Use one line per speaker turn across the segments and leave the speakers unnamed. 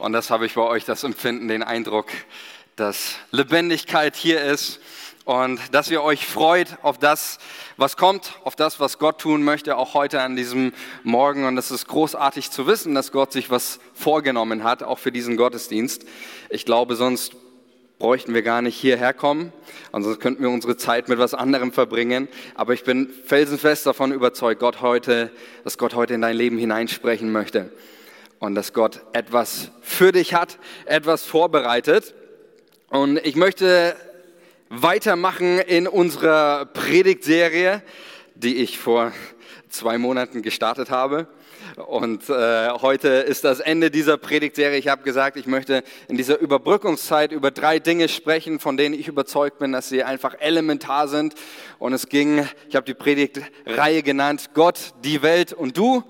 Und das habe ich bei euch das Empfinden, den Eindruck, dass Lebendigkeit hier ist und dass ihr euch freut auf das, was kommt, auf das, was Gott tun möchte, auch heute an diesem Morgen. Und es ist großartig zu wissen, dass Gott sich was vorgenommen hat, auch für diesen Gottesdienst. Ich glaube, sonst bräuchten wir gar nicht hierher kommen, ansonsten könnten wir unsere Zeit mit was anderem verbringen. Aber ich bin felsenfest davon überzeugt, Gott heute, dass Gott heute in dein Leben hineinsprechen möchte und dass Gott etwas für dich hat, etwas vorbereitet. Und ich möchte weitermachen in unserer Predigtserie, die ich vor zwei Monaten gestartet habe. Und äh, heute ist das Ende dieser Predigtserie. Ich habe gesagt, ich möchte in dieser Überbrückungszeit über drei Dinge sprechen, von denen ich überzeugt bin, dass sie einfach elementar sind. Und es ging, ich habe die Predigtreihe genannt, Gott, die Welt und du.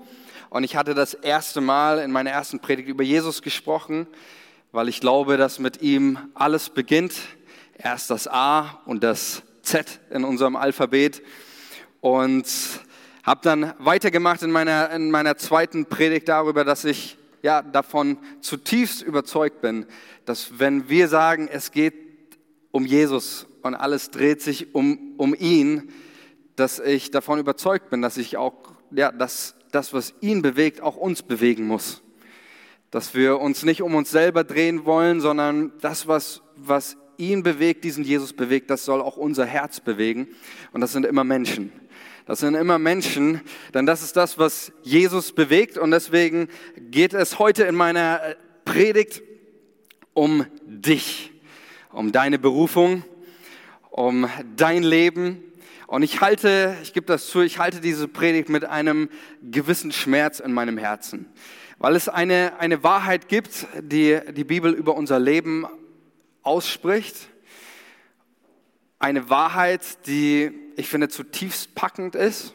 Und ich hatte das erste Mal in meiner ersten Predigt über Jesus gesprochen, weil ich glaube, dass mit ihm alles beginnt. Erst das A und das Z in unserem Alphabet. Und habe dann weitergemacht in meiner, in meiner zweiten Predigt darüber, dass ich ja, davon zutiefst überzeugt bin, dass wenn wir sagen, es geht um Jesus und alles dreht sich um, um ihn, dass ich davon überzeugt bin, dass ich auch, ja, dass das, was ihn bewegt, auch uns bewegen muss. Dass wir uns nicht um uns selber drehen wollen, sondern das, was, was ihn bewegt, diesen Jesus bewegt, das soll auch unser Herz bewegen. Und das sind immer Menschen. Das sind immer Menschen, denn das ist das, was Jesus bewegt. Und deswegen geht es heute in meiner äh, Predigt um dich, um deine Berufung, um dein Leben. Und ich halte, ich gebe das zu, ich halte diese Predigt mit einem gewissen Schmerz in meinem Herzen, weil es eine, eine Wahrheit gibt, die die Bibel über unser Leben ausspricht. Eine Wahrheit, die ich finde zutiefst packend ist,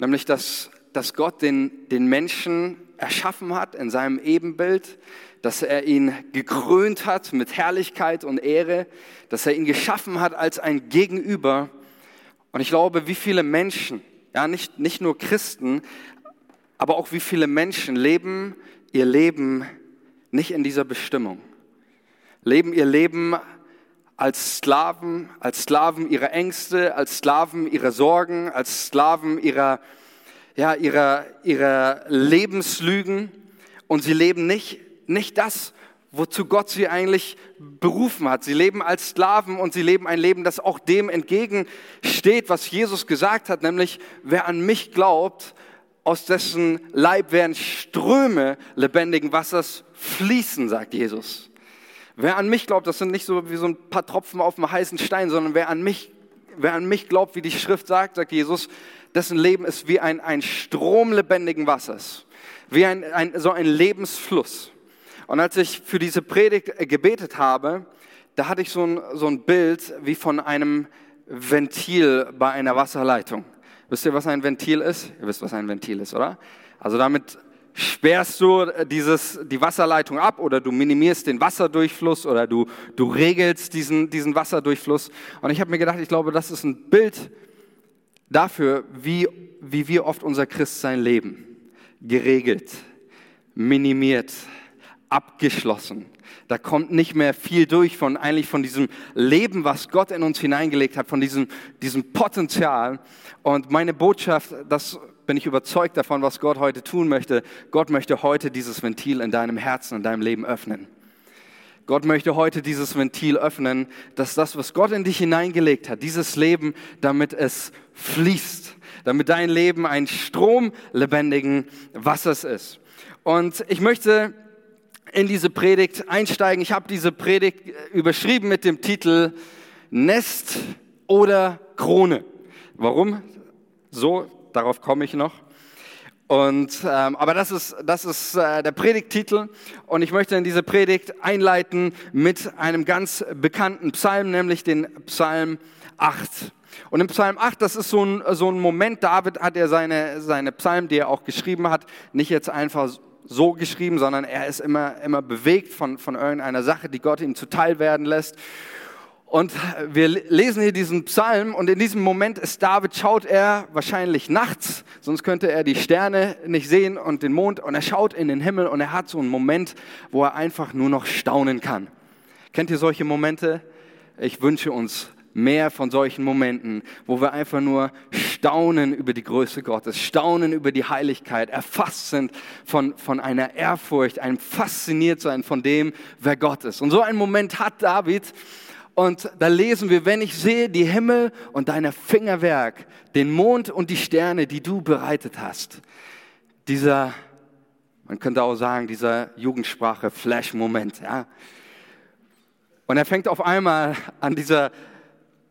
nämlich dass, dass Gott den, den Menschen erschaffen hat in seinem Ebenbild, dass er ihn gekrönt hat mit Herrlichkeit und Ehre, dass er ihn geschaffen hat als ein Gegenüber. Und ich glaube, wie viele Menschen, ja, nicht, nicht nur Christen, aber auch wie viele Menschen leben ihr Leben nicht in dieser Bestimmung, leben ihr Leben als Sklaven, als Sklaven ihrer Ängste, als Sklaven ihrer Sorgen, als Sklaven ihrer, ja, ihrer, ihrer Lebenslügen. Und sie leben nicht, nicht das, wozu Gott sie eigentlich berufen hat. Sie leben als Sklaven und sie leben ein Leben, das auch dem entgegensteht, was Jesus gesagt hat, nämlich wer an mich glaubt, aus dessen Leib werden Ströme lebendigen Wassers fließen, sagt Jesus. Wer an mich glaubt, das sind nicht so wie so ein paar Tropfen auf einem heißen Stein, sondern wer an mich, wer an mich glaubt, wie die Schrift sagt, sagt Jesus, dessen Leben ist wie ein, ein Strom lebendigen Wassers, wie ein, ein, so ein Lebensfluss. Und als ich für diese Predigt äh, gebetet habe, da hatte ich so ein, so ein Bild wie von einem Ventil bei einer Wasserleitung. Wisst ihr, was ein Ventil ist? Ihr wisst, was ein Ventil ist, oder? Also damit sperrst du äh, dieses, die Wasserleitung ab oder du minimierst den Wasserdurchfluss oder du, du regelst diesen, diesen Wasserdurchfluss. Und ich habe mir gedacht, ich glaube, das ist ein Bild dafür, wie, wie wir oft unser Christsein leben. Geregelt, minimiert, abgeschlossen. Da kommt nicht mehr viel durch von eigentlich von diesem Leben, was Gott in uns hineingelegt hat, von diesem, diesem Potenzial. Und meine Botschaft, das bin ich überzeugt davon, was Gott heute tun möchte. Gott möchte heute dieses Ventil in deinem Herzen, in deinem Leben öffnen. Gott möchte heute dieses Ventil öffnen, dass das, was Gott in dich hineingelegt hat, dieses Leben, damit es fließt, damit dein Leben ein Strom lebendigen Wassers ist. Und ich möchte in diese Predigt einsteigen. Ich habe diese Predigt überschrieben mit dem Titel Nest oder Krone. Warum? So darauf komme ich noch. Und, ähm, aber das ist, das ist äh, der Predigttitel und ich möchte in diese Predigt einleiten mit einem ganz bekannten Psalm, nämlich den Psalm 8. Und im Psalm 8, das ist so ein, so ein Moment, David hat er seine, seine Psalmen, die er auch geschrieben hat, nicht jetzt einfach so geschrieben, sondern er ist immer, immer bewegt von, von irgendeiner Sache, die Gott ihm zuteil werden lässt. Und wir lesen hier diesen Psalm und in diesem Moment ist David, schaut er wahrscheinlich nachts, sonst könnte er die Sterne nicht sehen und den Mond und er schaut in den Himmel und er hat so einen Moment, wo er einfach nur noch staunen kann. Kennt ihr solche Momente? Ich wünsche uns mehr von solchen Momenten, wo wir einfach nur staunen über die Größe Gottes, staunen über die Heiligkeit, erfasst sind von, von einer Ehrfurcht, einem fasziniert sein von dem, wer Gott ist. Und so einen Moment hat David. Und da lesen wir, wenn ich sehe die Himmel und deine Fingerwerk, den Mond und die Sterne, die du bereitet hast. Dieser, man könnte auch sagen, dieser Jugendsprache Flash-Moment, ja. Und er fängt auf einmal an dieser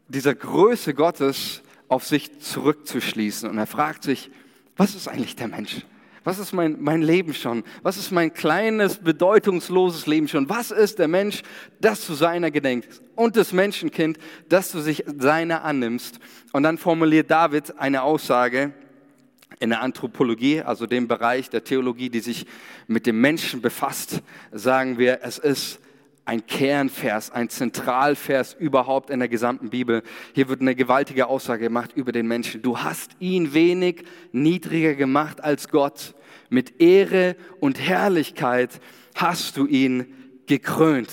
dieser Größe Gottes auf sich zurückzuschließen. Und er fragt sich, was ist eigentlich der Mensch? Was ist mein, mein Leben schon? Was ist mein kleines, bedeutungsloses Leben schon? Was ist der Mensch, dass du seiner gedenkst? Und das Menschenkind, dass du sich seiner annimmst? Und dann formuliert David eine Aussage in der Anthropologie, also dem Bereich der Theologie, die sich mit dem Menschen befasst, sagen wir, es ist ein Kernvers, ein Zentralvers überhaupt in der gesamten Bibel. Hier wird eine gewaltige Aussage gemacht über den Menschen. Du hast ihn wenig niedriger gemacht als Gott. Mit Ehre und Herrlichkeit hast du ihn gekrönt.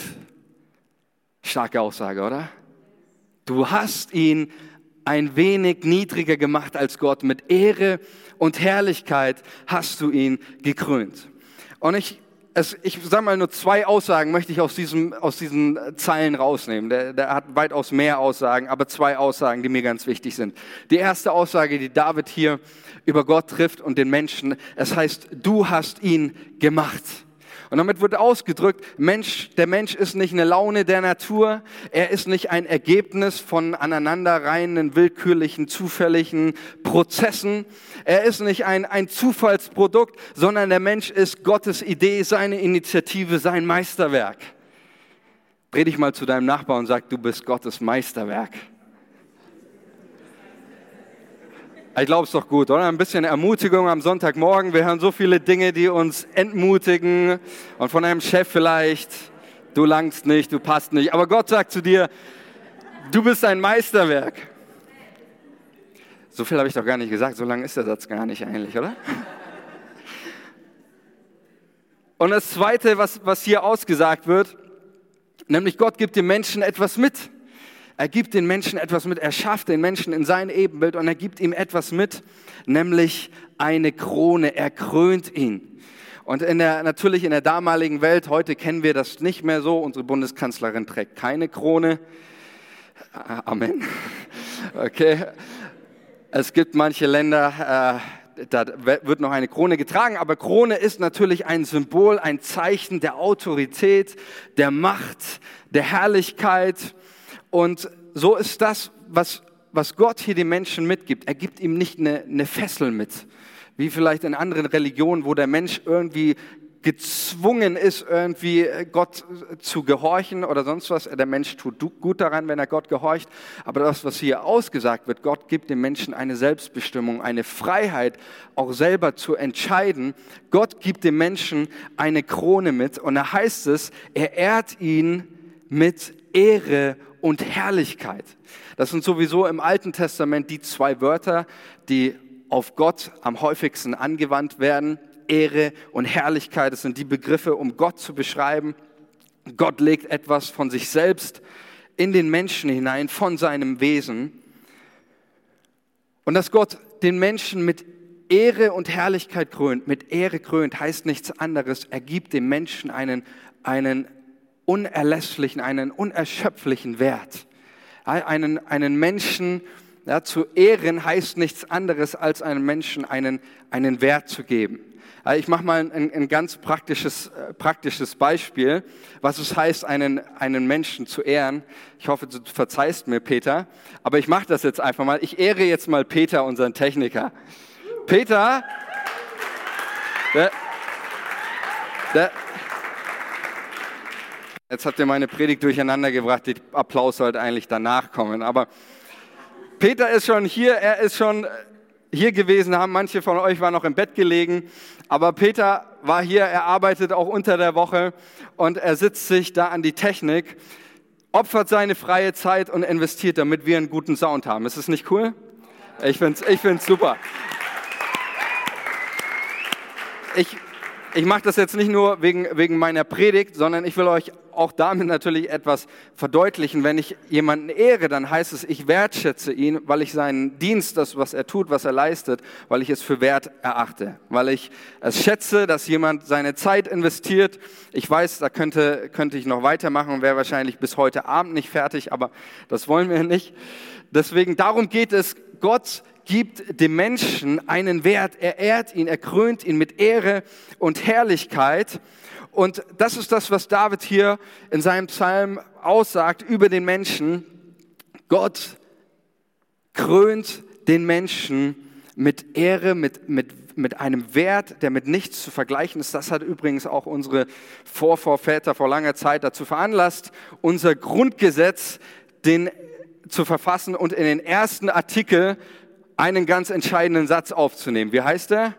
Starke Aussage, oder? Du hast ihn ein wenig niedriger gemacht als Gott. Mit Ehre und Herrlichkeit hast du ihn gekrönt. Und ich es, ich sage mal nur zwei Aussagen möchte ich aus, diesem, aus diesen Zeilen rausnehmen. Der, der hat weitaus mehr Aussagen, aber zwei Aussagen, die mir ganz wichtig sind. Die erste Aussage, die David hier über Gott trifft und den Menschen, es heißt, du hast ihn gemacht. Und damit wird ausgedrückt, Mensch, der Mensch ist nicht eine Laune der Natur, er ist nicht ein Ergebnis von aneinanderreihenden, willkürlichen, zufälligen Prozessen, er ist nicht ein, ein Zufallsprodukt, sondern der Mensch ist Gottes Idee, seine Initiative, sein Meisterwerk. Dreh dich mal zu deinem Nachbarn und sag, du bist Gottes Meisterwerk. Ich glaube es doch gut, oder? Ein bisschen Ermutigung am Sonntagmorgen. Wir hören so viele Dinge, die uns entmutigen. Und von einem Chef vielleicht, du langst nicht, du passt nicht. Aber Gott sagt zu dir, du bist ein Meisterwerk. So viel habe ich doch gar nicht gesagt. So lang ist der Satz gar nicht eigentlich, oder? Und das Zweite, was, was hier ausgesagt wird, nämlich Gott gibt dem Menschen etwas mit. Er gibt den Menschen etwas mit, er schafft den Menschen in sein Ebenbild und er gibt ihm etwas mit, nämlich eine Krone. Er krönt ihn. Und in der, natürlich in der damaligen Welt, heute kennen wir das nicht mehr so. Unsere Bundeskanzlerin trägt keine Krone. Amen. Okay. Es gibt manche Länder, äh, da wird noch eine Krone getragen, aber Krone ist natürlich ein Symbol, ein Zeichen der Autorität, der Macht, der Herrlichkeit. Und so ist das, was, was Gott hier den Menschen mitgibt. Er gibt ihm nicht eine, eine Fessel mit, wie vielleicht in anderen Religionen, wo der Mensch irgendwie gezwungen ist, irgendwie Gott zu gehorchen oder sonst was. Der Mensch tut gut daran, wenn er Gott gehorcht. Aber das, was hier ausgesagt wird, Gott gibt dem Menschen eine Selbstbestimmung, eine Freiheit, auch selber zu entscheiden. Gott gibt dem Menschen eine Krone mit und da heißt es, er ehrt ihn mit Ehre und Herrlichkeit. Das sind sowieso im Alten Testament die zwei Wörter, die auf Gott am häufigsten angewandt werden. Ehre und Herrlichkeit, das sind die Begriffe, um Gott zu beschreiben. Gott legt etwas von sich selbst in den Menschen hinein, von seinem Wesen. Und dass Gott den Menschen mit Ehre und Herrlichkeit krönt, mit Ehre krönt, heißt nichts anderes. Er gibt dem Menschen einen, einen unerlässlichen, einen unerschöpflichen Wert. Einen, einen Menschen ja, zu ehren heißt nichts anderes, als einem Menschen einen, einen Wert zu geben. Ich mache mal ein, ein ganz praktisches, äh, praktisches Beispiel, was es heißt, einen, einen Menschen zu ehren. Ich hoffe, du verzeihst mir, Peter, aber ich mache das jetzt einfach mal. Ich ehre jetzt mal Peter, unseren Techniker. Peter, der, der, Jetzt habt ihr meine Predigt durcheinander gebracht. Der Applaus sollte eigentlich danach kommen. Aber Peter ist schon hier, er ist schon hier gewesen, haben manche von euch waren noch im Bett gelegen. Aber Peter war hier, er arbeitet auch unter der Woche und er sitzt sich da an die Technik. opfert seine freie Zeit und investiert, damit wir einen guten Sound haben. Ist das nicht cool? Ich finde es ich find's super. Ich, ich mache das jetzt nicht nur wegen, wegen meiner Predigt, sondern ich will euch auch damit natürlich etwas verdeutlichen. Wenn ich jemanden ehre, dann heißt es, ich wertschätze ihn, weil ich seinen Dienst, das, was er tut, was er leistet, weil ich es für wert erachte. Weil ich es schätze, dass jemand seine Zeit investiert. Ich weiß, da könnte, könnte ich noch weitermachen und wäre wahrscheinlich bis heute Abend nicht fertig, aber das wollen wir nicht. Deswegen, darum geht es. Gott gibt dem Menschen einen Wert. Er ehrt ihn, er krönt ihn mit Ehre und Herrlichkeit. Und das ist das, was David hier in seinem Psalm aussagt über den Menschen. Gott krönt den Menschen mit Ehre, mit, mit, mit einem Wert, der mit nichts zu vergleichen ist. Das hat übrigens auch unsere Vorvorväter vor langer Zeit dazu veranlasst, unser Grundgesetz den, zu verfassen und in den ersten Artikel einen ganz entscheidenden Satz aufzunehmen. Wie heißt er?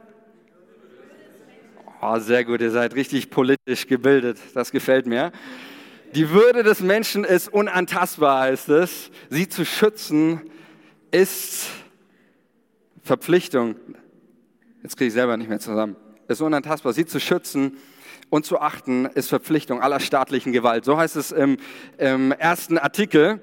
Oh, sehr gut, ihr seid richtig politisch gebildet. Das gefällt mir. Die Würde des Menschen ist unantastbar, heißt es. Sie zu schützen ist Verpflichtung. Jetzt kriege ich selber nicht mehr zusammen. Ist unantastbar. Sie zu schützen und zu achten ist Verpflichtung aller staatlichen Gewalt. So heißt es im, im ersten Artikel.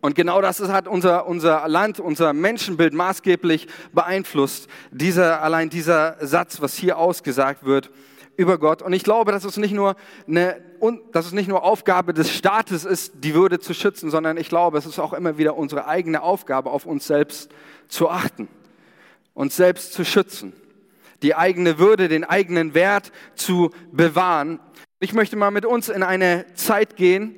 Und genau das hat unser, unser Land, unser Menschenbild maßgeblich beeinflusst. Dieser, allein dieser Satz, was hier ausgesagt wird über Gott. Und ich glaube, dass es nicht nur eine, dass es nicht nur Aufgabe des Staates ist, die Würde zu schützen, sondern ich glaube, es ist auch immer wieder unsere eigene Aufgabe, auf uns selbst zu achten, uns selbst zu schützen, die eigene Würde, den eigenen Wert zu bewahren. Ich möchte mal mit uns in eine Zeit gehen,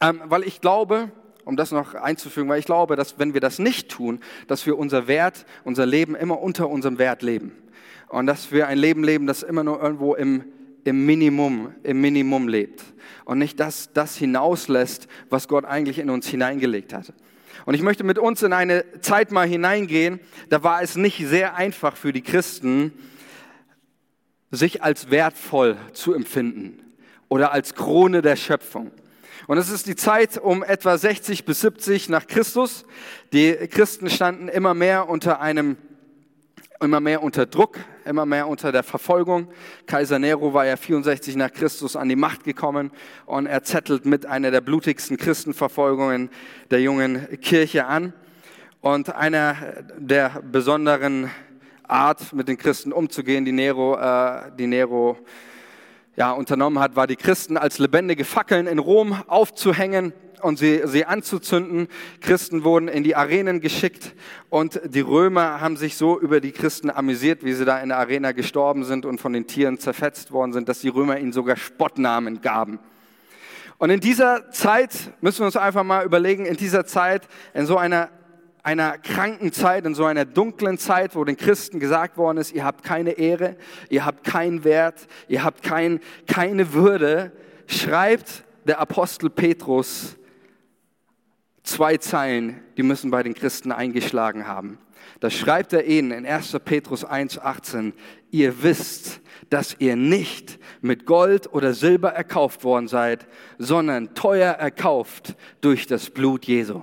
ähm, weil ich glaube, um das noch einzufügen, weil ich glaube, dass wenn wir das nicht tun, dass wir unser Wert, unser Leben immer unter unserem Wert leben. Und dass wir ein Leben leben, das immer nur irgendwo im, im Minimum, im Minimum lebt. Und nicht das, das hinauslässt, was Gott eigentlich in uns hineingelegt hat. Und ich möchte mit uns in eine Zeit mal hineingehen, da war es nicht sehr einfach für die Christen, sich als wertvoll zu empfinden oder als Krone der Schöpfung. Und es ist die Zeit um etwa 60 bis 70 nach Christus. Die Christen standen immer mehr unter einem immer mehr unter Druck, immer mehr unter der Verfolgung. Kaiser Nero war ja 64 nach Christus an die Macht gekommen und er zettelt mit einer der blutigsten Christenverfolgungen der jungen Kirche an. Und einer der besonderen Art, mit den Christen umzugehen, die Nero, äh, die Nero ja, unternommen hat, war die Christen als lebendige Fackeln in Rom aufzuhängen und sie, sie anzuzünden. Christen wurden in die Arenen geschickt und die Römer haben sich so über die Christen amüsiert, wie sie da in der Arena gestorben sind und von den Tieren zerfetzt worden sind, dass die Römer ihnen sogar Spottnamen gaben. Und in dieser Zeit müssen wir uns einfach mal überlegen, in dieser Zeit, in so einer einer kranken Zeit, in so einer dunklen Zeit, wo den Christen gesagt worden ist, ihr habt keine Ehre, ihr habt keinen Wert, ihr habt kein, keine Würde, schreibt der Apostel Petrus zwei Zeilen, die müssen bei den Christen eingeschlagen haben. Da schreibt er ihnen in 1. Petrus 1.18, ihr wisst, dass ihr nicht mit Gold oder Silber erkauft worden seid, sondern teuer erkauft durch das Blut Jesu.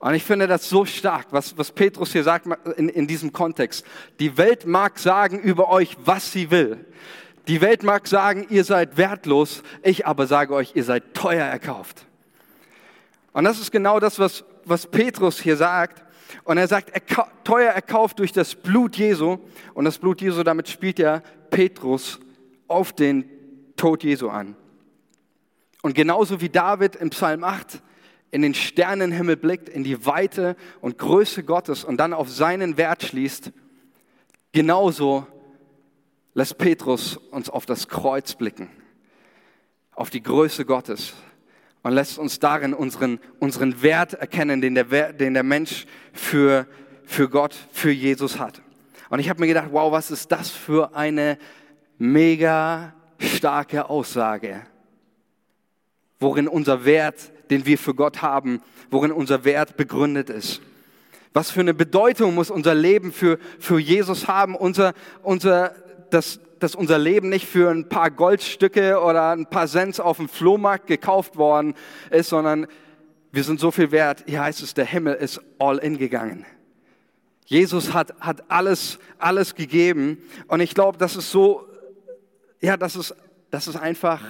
Und ich finde das so stark, was, was Petrus hier sagt in, in diesem Kontext. Die Welt mag sagen über euch, was sie will. Die Welt mag sagen, ihr seid wertlos. Ich aber sage euch, ihr seid teuer erkauft. Und das ist genau das, was, was Petrus hier sagt. Und er sagt, er, teuer erkauft durch das Blut Jesu. Und das Blut Jesu, damit spielt ja Petrus auf den Tod Jesu an. Und genauso wie David im Psalm 8 in den Sternenhimmel blickt, in die Weite und Größe Gottes und dann auf seinen Wert schließt, genauso lässt Petrus uns auf das Kreuz blicken, auf die Größe Gottes und lässt uns darin unseren, unseren Wert erkennen, den der, den der Mensch für, für Gott, für Jesus hat. Und ich habe mir gedacht, wow, was ist das für eine mega starke Aussage, worin unser Wert den wir für Gott haben, worin unser Wert begründet ist. Was für eine Bedeutung muss unser Leben für, für Jesus haben, unser, unser dass, dass unser Leben nicht für ein paar Goldstücke oder ein paar Cents auf dem Flohmarkt gekauft worden ist, sondern wir sind so viel wert. Hier heißt es, der Himmel ist all in gegangen. Jesus hat, hat alles, alles gegeben. Und ich glaube, das ist so, ja, das ist, das ist einfach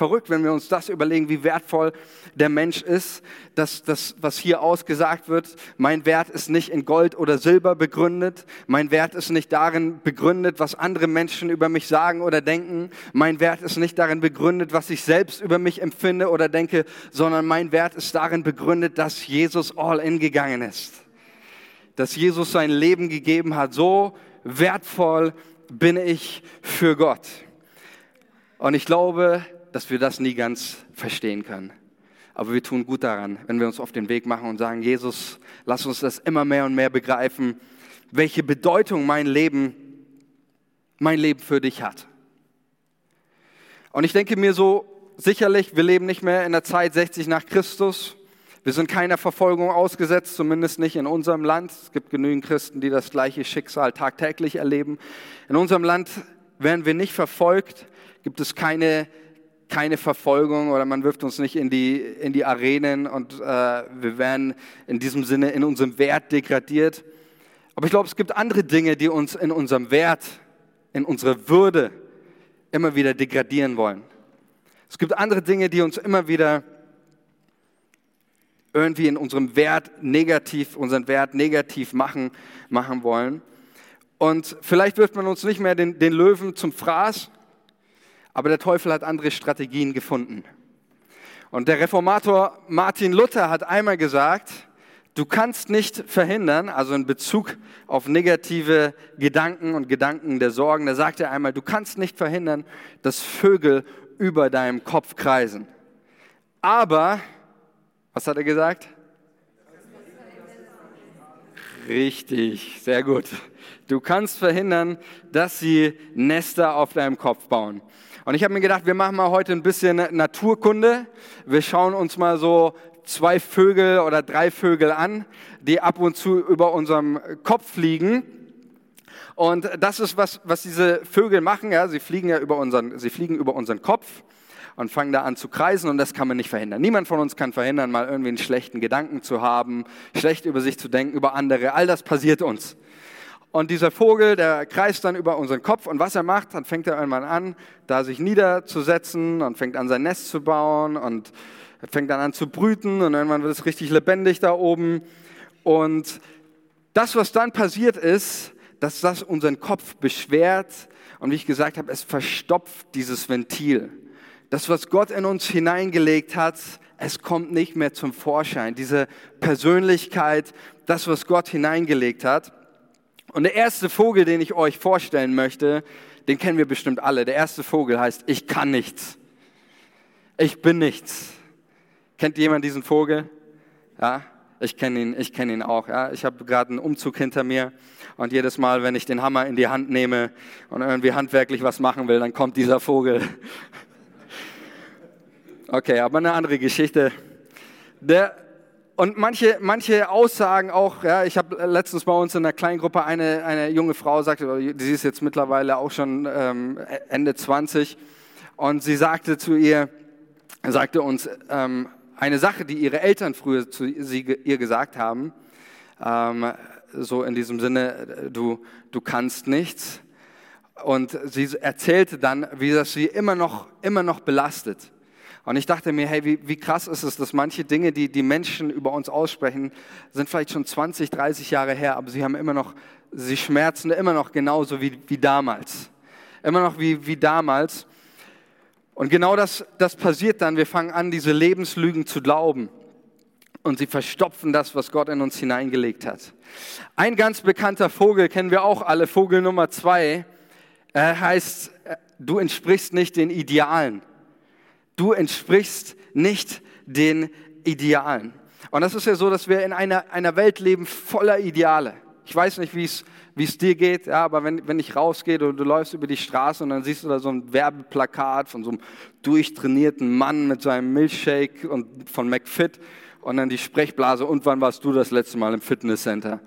verrückt, wenn wir uns das überlegen, wie wertvoll der Mensch ist. dass das, was hier ausgesagt wird, mein Wert ist nicht in Gold oder Silber begründet. Mein Wert ist nicht darin begründet, was andere Menschen über mich sagen oder denken. Mein Wert ist nicht darin begründet, was ich selbst über mich empfinde oder denke, sondern mein Wert ist darin begründet, dass Jesus all in gegangen ist. Dass Jesus sein Leben gegeben hat. So wertvoll bin ich für Gott. Und ich glaube, dass wir das nie ganz verstehen können. Aber wir tun gut daran, wenn wir uns auf den Weg machen und sagen, Jesus, lass uns das immer mehr und mehr begreifen, welche Bedeutung mein Leben, mein Leben für dich hat. Und ich denke mir so, sicherlich, wir leben nicht mehr in der Zeit 60 nach Christus. Wir sind keiner Verfolgung ausgesetzt, zumindest nicht in unserem Land. Es gibt genügend Christen, die das gleiche Schicksal tagtäglich erleben. In unserem Land werden wir nicht verfolgt, gibt es keine keine Verfolgung oder man wirft uns nicht in die, in die Arenen und äh, wir werden in diesem Sinne in unserem Wert degradiert. Aber ich glaube, es gibt andere Dinge, die uns in unserem Wert, in unserer Würde immer wieder degradieren wollen. Es gibt andere Dinge, die uns immer wieder irgendwie in unserem Wert negativ, unseren Wert negativ machen, machen wollen. Und vielleicht wirft man uns nicht mehr den, den Löwen zum Fraß, aber der Teufel hat andere Strategien gefunden. Und der Reformator Martin Luther hat einmal gesagt, du kannst nicht verhindern, also in Bezug auf negative Gedanken und Gedanken der Sorgen, da sagt er einmal, du kannst nicht verhindern, dass Vögel über deinem Kopf kreisen. Aber, was hat er gesagt? Richtig, sehr gut. Du kannst verhindern, dass sie Nester auf deinem Kopf bauen. Und ich habe mir gedacht, wir machen mal heute ein bisschen Naturkunde. Wir schauen uns mal so zwei Vögel oder drei Vögel an, die ab und zu über unserem Kopf fliegen. Und das ist was, was diese Vögel machen. Ja, sie fliegen ja über unseren, sie fliegen über unseren Kopf und fangen da an zu kreisen und das kann man nicht verhindern. Niemand von uns kann verhindern, mal irgendwie einen schlechten Gedanken zu haben, schlecht über sich zu denken, über andere. All das passiert uns. Und dieser Vogel, der kreist dann über unseren Kopf und was er macht, dann fängt er irgendwann an, da sich niederzusetzen und fängt an sein Nest zu bauen und fängt dann an zu brüten und irgendwann wird es richtig lebendig da oben. Und das, was dann passiert ist, dass das unseren Kopf beschwert und wie ich gesagt habe, es verstopft dieses Ventil. Das, was Gott in uns hineingelegt hat, es kommt nicht mehr zum Vorschein. Diese Persönlichkeit, das, was Gott hineingelegt hat. Und der erste Vogel, den ich euch vorstellen möchte, den kennen wir bestimmt alle. Der erste Vogel heißt, ich kann nichts. Ich bin nichts. Kennt jemand diesen Vogel? Ja, ich kenne ihn, ich kenne ihn auch. Ja. Ich habe gerade einen Umzug hinter mir und jedes Mal, wenn ich den Hammer in die Hand nehme und irgendwie handwerklich was machen will, dann kommt dieser Vogel. Okay, aber eine andere Geschichte. Der, und manche, manche Aussagen auch, ja, ich habe letztens bei uns in einer kleinen Gruppe eine, eine junge Frau sagte, sie ist jetzt mittlerweile auch schon ähm, Ende 20 und sie sagte zu ihr, sagte uns ähm, eine Sache, die ihre Eltern früher zu sie, ihr gesagt haben, ähm, so in diesem Sinne, du, du kannst nichts. Und sie erzählte dann, wie das sie immer noch, immer noch belastet. Und ich dachte mir, hey, wie, wie krass ist es, dass manche Dinge, die die Menschen über uns aussprechen, sind vielleicht schon 20, 30 Jahre her, aber sie haben immer noch, sie schmerzen immer noch genauso wie, wie damals. Immer noch wie, wie damals. Und genau das, das passiert dann. Wir fangen an, diese Lebenslügen zu glauben. Und sie verstopfen das, was Gott in uns hineingelegt hat. Ein ganz bekannter Vogel kennen wir auch alle, Vogel Nummer zwei. Er heißt, du entsprichst nicht den Idealen. Du entsprichst nicht den Idealen. Und das ist ja so, dass wir in einer, einer Welt leben voller Ideale. Ich weiß nicht, wie es dir geht, ja, aber wenn, wenn ich rausgehe und du läufst über die Straße und dann siehst du da so ein Werbeplakat von so einem durchtrainierten Mann mit seinem Milchshake und von McFit und dann die Sprechblase und wann warst du das letzte Mal im Fitnesscenter?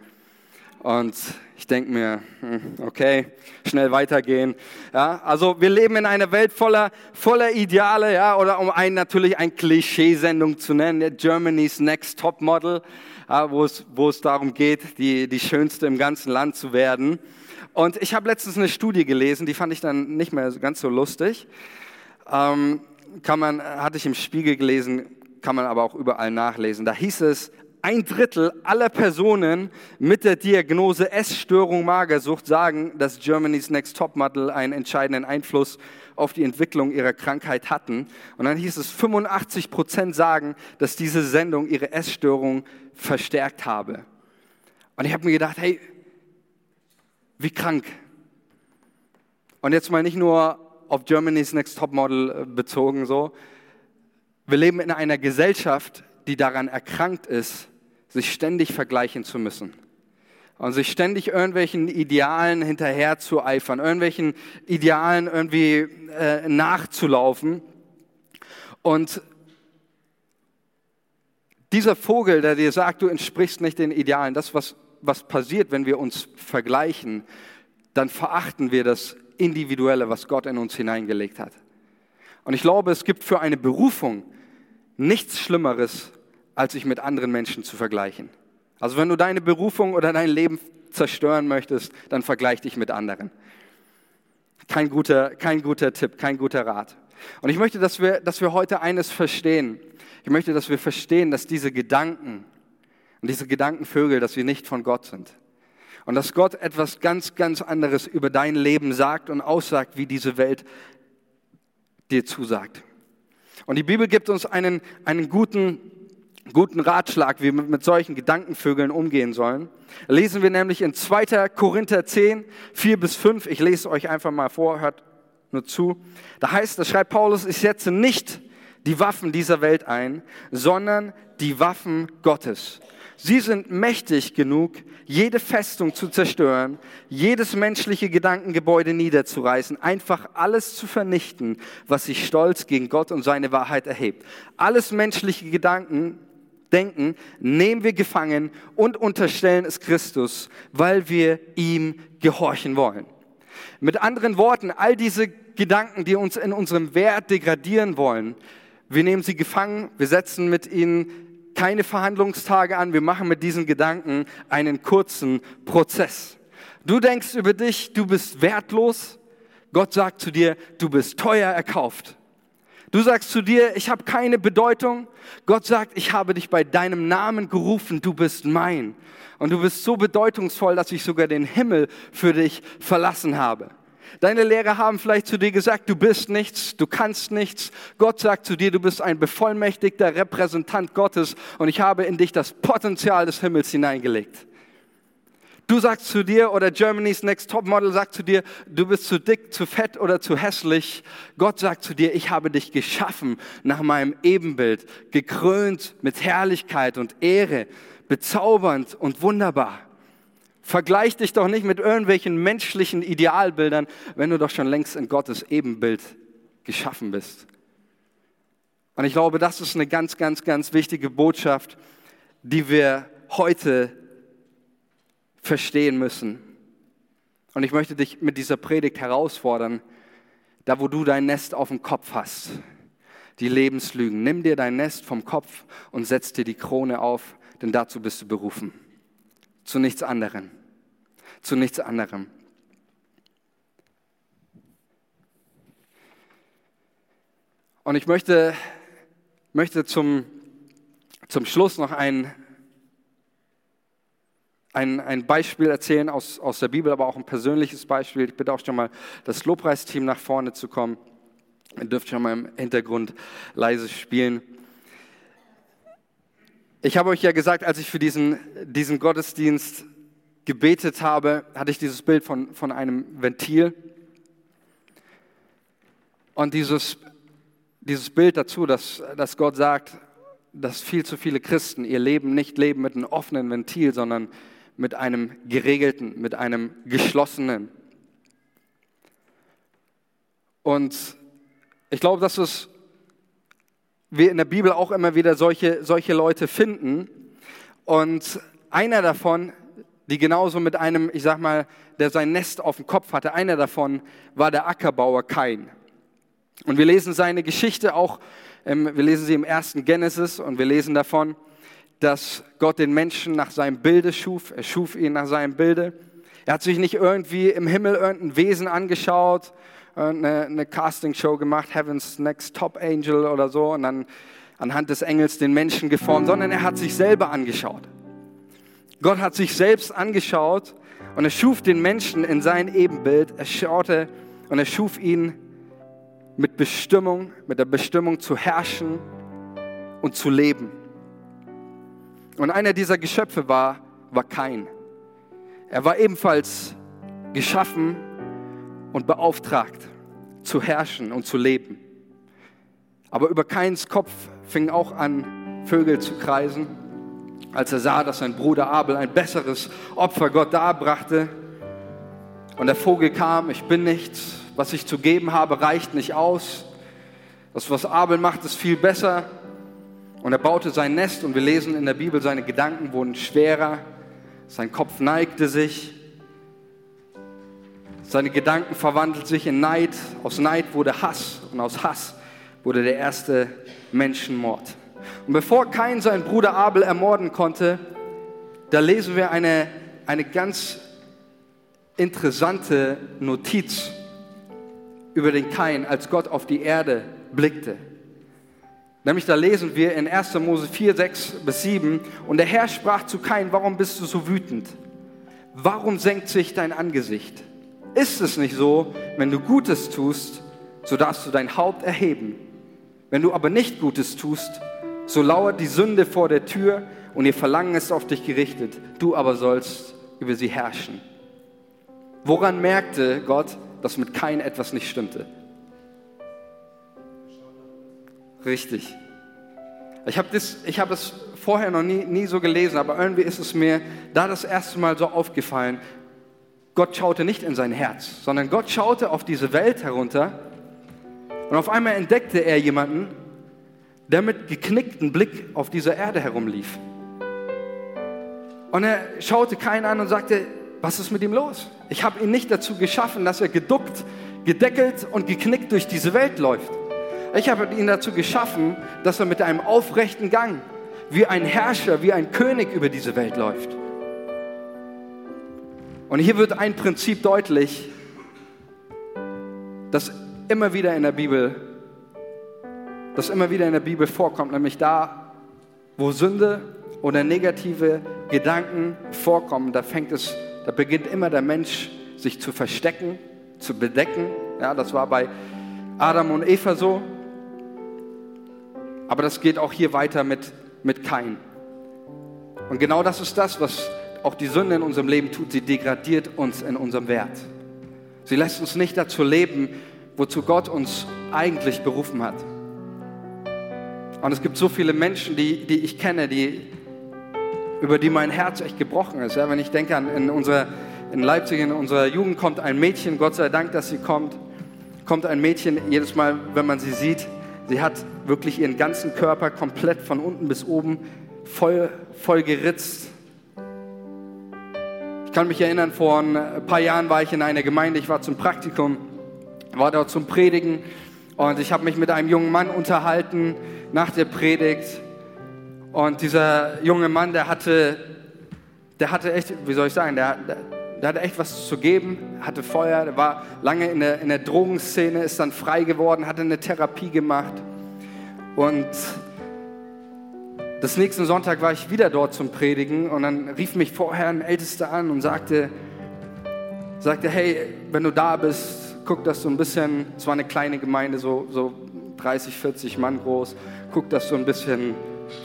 Und ich denke mir, hm, okay, schnell weitergehen. Ja, also wir leben in einer Welt voller, voller Ideale, ja, oder um ein, natürlich ein Klischeesendung zu nennen, Germany's Next Top Model, ja, wo, es, wo es darum geht, die, die schönste im ganzen Land zu werden. Und ich habe letztens eine Studie gelesen, die fand ich dann nicht mehr ganz so lustig. Ähm, kann man, hatte ich im Spiegel gelesen, kann man aber auch überall nachlesen. Da hieß es, ein Drittel aller Personen mit der Diagnose Essstörung Magersucht sagen, dass Germany's Next Top Model einen entscheidenden Einfluss auf die Entwicklung ihrer Krankheit hatten. Und dann hieß es, 85 Prozent sagen, dass diese Sendung ihre Essstörung verstärkt habe. Und ich habe mir gedacht, hey, wie krank. Und jetzt mal nicht nur auf Germany's Next Top Model äh, bezogen so. Wir leben in einer Gesellschaft, die daran erkrankt ist, sich ständig vergleichen zu müssen und sich ständig irgendwelchen Idealen hinterher zu eifern, irgendwelchen Idealen irgendwie äh, nachzulaufen. Und dieser Vogel, der dir sagt, du entsprichst nicht den Idealen, das, was, was passiert, wenn wir uns vergleichen, dann verachten wir das Individuelle, was Gott in uns hineingelegt hat. Und ich glaube, es gibt für eine Berufung nichts Schlimmeres, als sich mit anderen Menschen zu vergleichen. Also wenn du deine Berufung oder dein Leben zerstören möchtest, dann vergleich dich mit anderen. Kein guter, kein guter Tipp, kein guter Rat. Und ich möchte, dass wir, dass wir heute eines verstehen. Ich möchte, dass wir verstehen, dass diese Gedanken und diese Gedankenvögel, dass wir nicht von Gott sind. Und dass Gott etwas ganz, ganz anderes über dein Leben sagt und aussagt, wie diese Welt dir zusagt. Und die Bibel gibt uns einen, einen guten guten Ratschlag, wie wir mit solchen Gedankenvögeln umgehen sollen. Lesen wir nämlich in 2. Korinther 10, 4 bis 5. Ich lese euch einfach mal vor, hört nur zu. Da heißt, da schreibt Paulus, ich setze nicht die Waffen dieser Welt ein, sondern die Waffen Gottes. Sie sind mächtig genug, jede Festung zu zerstören, jedes menschliche Gedankengebäude niederzureißen, einfach alles zu vernichten, was sich stolz gegen Gott und seine Wahrheit erhebt. Alles menschliche Gedanken denken, nehmen wir gefangen und unterstellen es Christus, weil wir ihm gehorchen wollen. Mit anderen Worten, all diese Gedanken, die uns in unserem Wert degradieren wollen, wir nehmen sie gefangen, wir setzen mit ihnen keine Verhandlungstage an, wir machen mit diesen Gedanken einen kurzen Prozess. Du denkst über dich, du bist wertlos. Gott sagt zu dir, du bist teuer erkauft. Du sagst zu dir, ich habe keine Bedeutung. Gott sagt, ich habe dich bei deinem Namen gerufen, du bist mein. Und du bist so bedeutungsvoll, dass ich sogar den Himmel für dich verlassen habe. Deine Lehrer haben vielleicht zu dir gesagt, du bist nichts, du kannst nichts. Gott sagt zu dir, du bist ein bevollmächtigter Repräsentant Gottes und ich habe in dich das Potenzial des Himmels hineingelegt. Du sagst zu dir oder Germany's Next Top Model sagt zu dir, du bist zu dick, zu fett oder zu hässlich. Gott sagt zu dir, ich habe dich geschaffen nach meinem Ebenbild, gekrönt mit Herrlichkeit und Ehre, bezaubernd und wunderbar. Vergleich dich doch nicht mit irgendwelchen menschlichen Idealbildern, wenn du doch schon längst in Gottes Ebenbild geschaffen bist. Und ich glaube, das ist eine ganz, ganz, ganz wichtige Botschaft, die wir heute verstehen müssen. Und ich möchte dich mit dieser Predigt herausfordern, da wo du dein Nest auf dem Kopf hast, die Lebenslügen. Nimm dir dein Nest vom Kopf und setz dir die Krone auf, denn dazu bist du berufen. Zu nichts anderem. Zu nichts anderem. Und ich möchte, möchte zum, zum Schluss noch ein, ein, ein Beispiel erzählen aus, aus der Bibel, aber auch ein persönliches Beispiel. Ich bitte auch schon mal das Lobpreisteam nach vorne zu kommen. Ihr dürft schon mal im Hintergrund leise spielen. Ich habe euch ja gesagt, als ich für diesen, diesen Gottesdienst gebetet habe, hatte ich dieses Bild von, von einem Ventil. Und dieses, dieses Bild dazu, dass, dass Gott sagt, dass viel zu viele Christen ihr Leben nicht leben mit einem offenen Ventil, sondern mit einem geregelten, mit einem geschlossenen. Und ich glaube, dass es, wir in der Bibel auch immer wieder solche, solche Leute finden. Und einer davon, die genauso mit einem, ich sag mal, der sein Nest auf dem Kopf hatte. Einer davon war der Ackerbauer Kain. Und wir lesen seine Geschichte auch, wir lesen sie im ersten Genesis und wir lesen davon, dass Gott den Menschen nach seinem Bilde schuf. Er schuf ihn nach seinem Bilde. Er hat sich nicht irgendwie im Himmel irgendein Wesen angeschaut, eine, eine Castingshow gemacht, Heaven's Next Top Angel oder so, und dann anhand des Engels den Menschen geformt, sondern er hat sich selber angeschaut. Gott hat sich selbst angeschaut und er schuf den Menschen in sein Ebenbild. Er schaute und er schuf ihn mit Bestimmung, mit der Bestimmung zu herrschen und zu leben. Und einer dieser Geschöpfe war, war Kain. Er war ebenfalls geschaffen und beauftragt zu herrschen und zu leben. Aber über Kains Kopf fingen auch an, Vögel zu kreisen, als er sah, dass sein Bruder Abel ein besseres Opfer Gott darbrachte. Und der Vogel kam, ich bin nichts, was ich zu geben habe, reicht nicht aus. Das, was Abel macht, ist viel besser. Und er baute sein Nest und wir lesen in der Bibel, seine Gedanken wurden schwerer, sein Kopf neigte sich, seine Gedanken verwandelten sich in Neid, aus Neid wurde Hass und aus Hass wurde der erste Menschenmord. Und bevor Kain seinen Bruder Abel ermorden konnte, da lesen wir eine, eine ganz interessante Notiz über den Kain, als Gott auf die Erde blickte. Nämlich da lesen wir in 1. Mose 4, 6 bis 7, und der Herr sprach zu Kain, warum bist du so wütend? Warum senkt sich dein Angesicht? Ist es nicht so, wenn du Gutes tust, so darfst du dein Haupt erheben? Wenn du aber nicht Gutes tust, so lauert die Sünde vor der Tür und ihr Verlangen ist auf dich gerichtet. Du aber sollst über sie herrschen. Woran merkte Gott, dass mit Kain etwas nicht stimmte? Richtig. Ich habe das, hab das vorher noch nie, nie so gelesen, aber irgendwie ist es mir da das erste Mal so aufgefallen. Gott schaute nicht in sein Herz, sondern Gott schaute auf diese Welt herunter und auf einmal entdeckte er jemanden, der mit geknicktem Blick auf dieser Erde herumlief. Und er schaute keinen an und sagte, was ist mit ihm los? Ich habe ihn nicht dazu geschaffen, dass er geduckt, gedeckelt und geknickt durch diese Welt läuft. Ich habe ihn dazu geschaffen, dass er mit einem aufrechten Gang, wie ein Herrscher, wie ein König über diese Welt läuft. Und hier wird ein Prinzip deutlich, das immer wieder in der Bibel, das immer wieder in der Bibel vorkommt, nämlich da, wo Sünde oder negative Gedanken vorkommen, da fängt es, da beginnt immer der Mensch sich zu verstecken, zu bedecken. Ja, das war bei Adam und Eva so. Aber das geht auch hier weiter mit, mit Kain. Und genau das ist das, was auch die Sünde in unserem Leben tut. Sie degradiert uns in unserem Wert. Sie lässt uns nicht dazu leben, wozu Gott uns eigentlich berufen hat. Und es gibt so viele Menschen, die, die ich kenne, die, über die mein Herz echt gebrochen ist. Ja, wenn ich denke an in, unserer, in Leipzig, in unserer Jugend kommt ein Mädchen, Gott sei Dank, dass sie kommt, kommt ein Mädchen, jedes Mal, wenn man sie sieht, Sie hat wirklich ihren ganzen Körper komplett von unten bis oben voll, voll geritzt. Ich kann mich erinnern, vor ein paar Jahren war ich in einer Gemeinde, ich war zum Praktikum, war dort zum Predigen und ich habe mich mit einem jungen Mann unterhalten nach der Predigt. Und dieser junge Mann, der hatte, der hatte echt, wie soll ich sagen, der, der, hatte echt was zu geben, hatte Feuer, der war lange in der, in der Drogenszene, ist dann frei geworden, hatte eine Therapie gemacht. Und das nächsten Sonntag war ich wieder dort zum Predigen und dann rief mich vorher ein Ältester an und sagte, sagte, hey, wenn du da bist, guck, dass du ein bisschen, es war eine kleine Gemeinde, so, so 30, 40 Mann groß, guck, dass du ein bisschen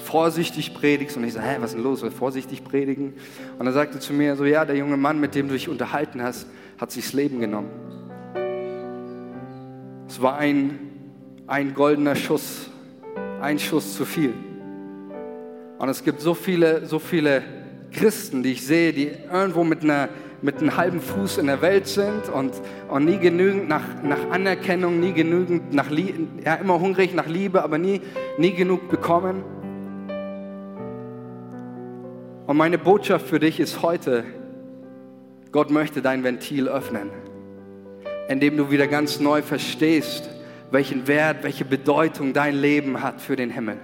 vorsichtig predigst. Und ich sage, hä, was ist denn los? Vorsichtig predigen? Und er sagte zu mir so, ja, der junge Mann, mit dem du dich unterhalten hast, hat sich das Leben genommen. Es war ein, ein goldener Schuss, ein Schuss zu viel. Und es gibt so viele, so viele Christen, die ich sehe, die irgendwo mit, einer, mit einem halben Fuß in der Welt sind und, und nie genügend nach, nach Anerkennung, nie genügend nach, ja, immer hungrig nach Liebe, aber nie, nie genug bekommen. Und meine Botschaft für dich ist heute, Gott möchte dein Ventil öffnen, indem du wieder ganz neu verstehst, welchen Wert, welche Bedeutung dein Leben hat für den Himmel.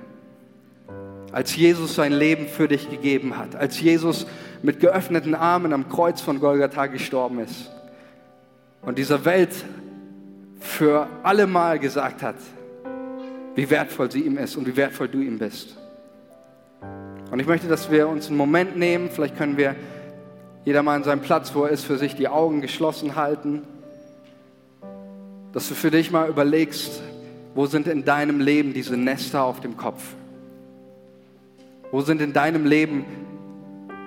Als Jesus sein Leben für dich gegeben hat, als Jesus mit geöffneten Armen am Kreuz von Golgatha gestorben ist und dieser Welt für allemal gesagt hat, wie wertvoll sie ihm ist und wie wertvoll du ihm bist. Und ich möchte, dass wir uns einen Moment nehmen, vielleicht können wir jeder mal an seinem Platz, wo er ist, für sich die Augen geschlossen halten, dass du für dich mal überlegst, wo sind in deinem Leben diese Nester auf dem Kopf? Wo sind in deinem Leben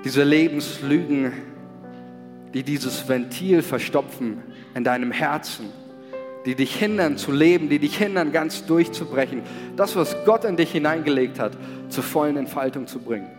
diese Lebenslügen, die dieses Ventil verstopfen in deinem Herzen? Die dich hindern zu leben, die dich hindern, ganz durchzubrechen, das, was Gott in dich hineingelegt hat, zur vollen Entfaltung zu bringen.